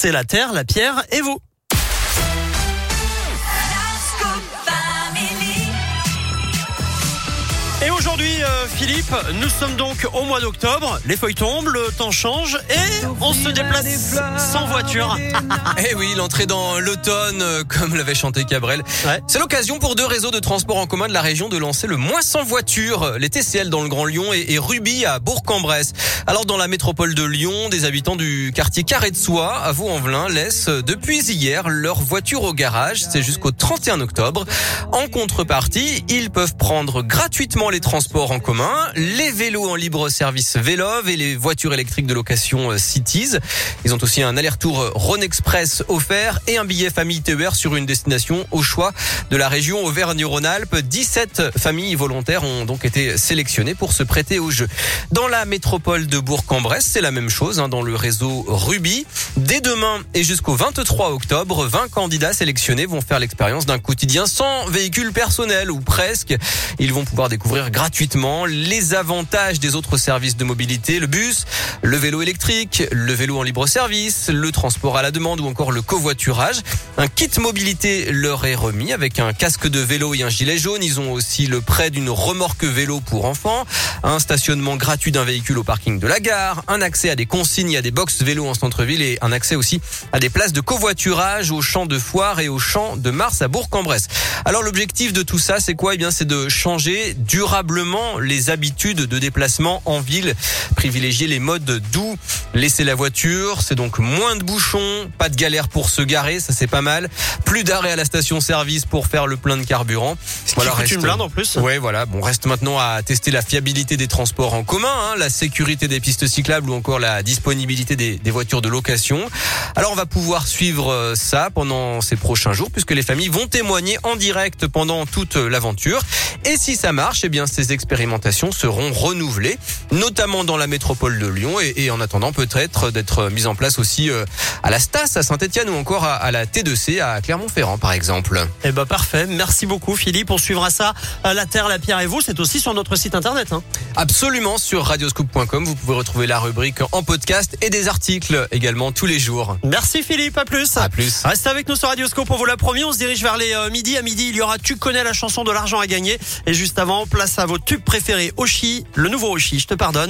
C'est la terre, la pierre et vous. Et aujourd'hui, euh, Philippe, nous sommes donc au mois d'octobre. Les feuilles tombent, le temps change et on se déplace sans voiture. Eh oui, l'entrée dans l'automne, euh, comme l'avait chanté Cabrel. Ouais. C'est l'occasion pour deux réseaux de transport en commun de la région de lancer le moins sans voiture, les TCL dans le Grand Lyon et, et Ruby à Bourg-en-Bresse. Alors dans la métropole de Lyon, des habitants du quartier Carré de Soie à Vaux-en-Velin laissent euh, depuis hier leur voiture au garage. C'est jusqu'au 31 octobre. En contrepartie, ils peuvent prendre gratuitement les transports en commun, les vélos en libre service Vélov et les voitures électriques de location euh, Cities. Ils ont aussi un aller-retour euh, Rhône Express offert et un billet famille TER sur une destination au choix de la région Auvergne-Rhône-Alpes. 17 familles volontaires ont donc été sélectionnées pour se prêter au jeu. Dans la métropole de Bourg-en-Bresse, c'est la même chose hein, dans le réseau Ruby. Dès demain et jusqu'au 23 octobre, 20 candidats sélectionnés vont faire l'expérience d'un quotidien sans véhicule personnel ou presque. Ils vont pouvoir découvrir gratuitement les avantages des autres services de mobilité, le bus, le vélo électrique, le vélo en libre service, le transport à la demande ou encore le covoiturage. Un kit mobilité leur est remis avec un casque de vélo et un gilet jaune. Ils ont aussi le prêt d'une remorque vélo pour enfants, un stationnement gratuit d'un véhicule au parking de la gare, un accès à des consignes, à des box vélo en centre-ville et un accès aussi à des places de covoiturage au champ de foire et au champ de Mars à Bourg-en-Bresse. Alors l'objectif de tout ça, c'est quoi? Eh bien, c'est de changer durablement les habitudes de déplacement en ville, privilégier les modes doux, laisser la voiture, c'est donc moins de bouchons, pas de galère pour se garer, ça c'est pas mal, plus d'arrêt à la station-service pour faire le plein de carburant. Ce qui coûte une blinde en plus. Ouais, voilà. Bon, reste maintenant à tester la fiabilité des transports en commun, hein, la sécurité des pistes cyclables ou encore la disponibilité des, des voitures de location. Alors, on va pouvoir suivre euh, ça pendant ces prochains jours puisque les familles vont témoigner en direct pendant toute l'aventure. Et si ça marche, eh bien, ces expérimentations seront renouvelées, notamment dans la métropole de Lyon et, et en attendant peut-être d'être mises en place aussi euh, à la Stas à Saint-Etienne ou encore à, à la T2C à Clermont-Ferrand, par exemple. Eh ben parfait. Merci beaucoup Philippe. On suivra ça. à La terre, la pierre et vous. C'est aussi sur notre site internet. Hein. Absolument sur radioscoop.com, vous pouvez retrouver la rubrique en podcast et des articles également tous les jours. Merci Philippe. À plus. À plus. Restez avec nous sur Radioscope. On vous l'a promis. On se dirige vers les euh, midi. À midi, il y aura Tu connais la chanson de l'argent à gagner. Et juste avant, à vos tubes préférés. Oshi, le nouveau Oshi. Je te pardonne.